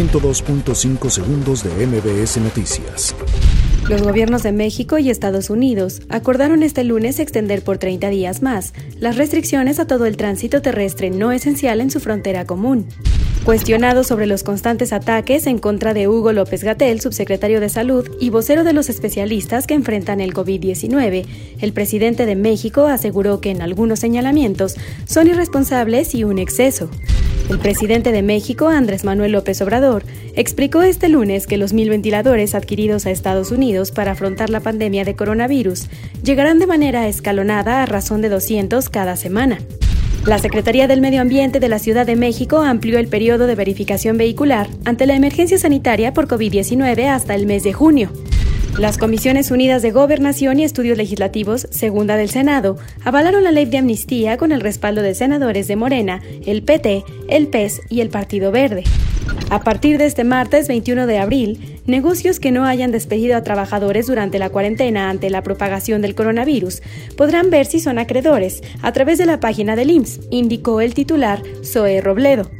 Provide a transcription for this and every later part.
102.5 segundos de MBS Noticias. Los gobiernos de México y Estados Unidos acordaron este lunes extender por 30 días más las restricciones a todo el tránsito terrestre no esencial en su frontera común. Cuestionado sobre los constantes ataques en contra de Hugo López Gatel, subsecretario de Salud y vocero de los especialistas que enfrentan el COVID-19, el presidente de México aseguró que en algunos señalamientos son irresponsables y un exceso. El presidente de México, Andrés Manuel López Obrador, explicó este lunes que los mil ventiladores adquiridos a Estados Unidos para afrontar la pandemia de coronavirus llegarán de manera escalonada a razón de 200 cada semana. La Secretaría del Medio Ambiente de la Ciudad de México amplió el periodo de verificación vehicular ante la emergencia sanitaria por COVID-19 hasta el mes de junio. Las Comisiones Unidas de Gobernación y Estudios Legislativos, segunda del Senado, avalaron la ley de amnistía con el respaldo de senadores de Morena, el PT, el PES y el Partido Verde. A partir de este martes 21 de abril, negocios que no hayan despedido a trabajadores durante la cuarentena ante la propagación del coronavirus podrán ver si son acreedores a través de la página del IMSS, indicó el titular Zoe Robledo.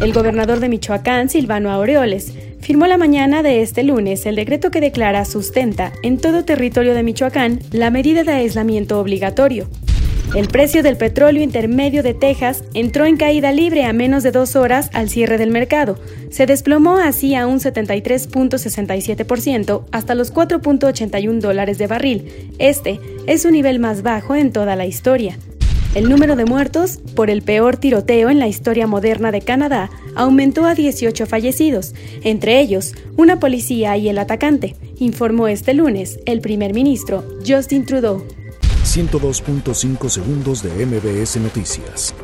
El gobernador de Michoacán, Silvano Aureoles, firmó la mañana de este lunes el decreto que declara sustenta en todo territorio de Michoacán la medida de aislamiento obligatorio. El precio del petróleo intermedio de Texas entró en caída libre a menos de dos horas al cierre del mercado. Se desplomó así a un 73.67% hasta los 4.81 dólares de barril. Este es su nivel más bajo en toda la historia. El número de muertos por el peor tiroteo en la historia moderna de Canadá aumentó a 18 fallecidos, entre ellos una policía y el atacante, informó este lunes el primer ministro Justin Trudeau. 102.5 segundos de MBS Noticias.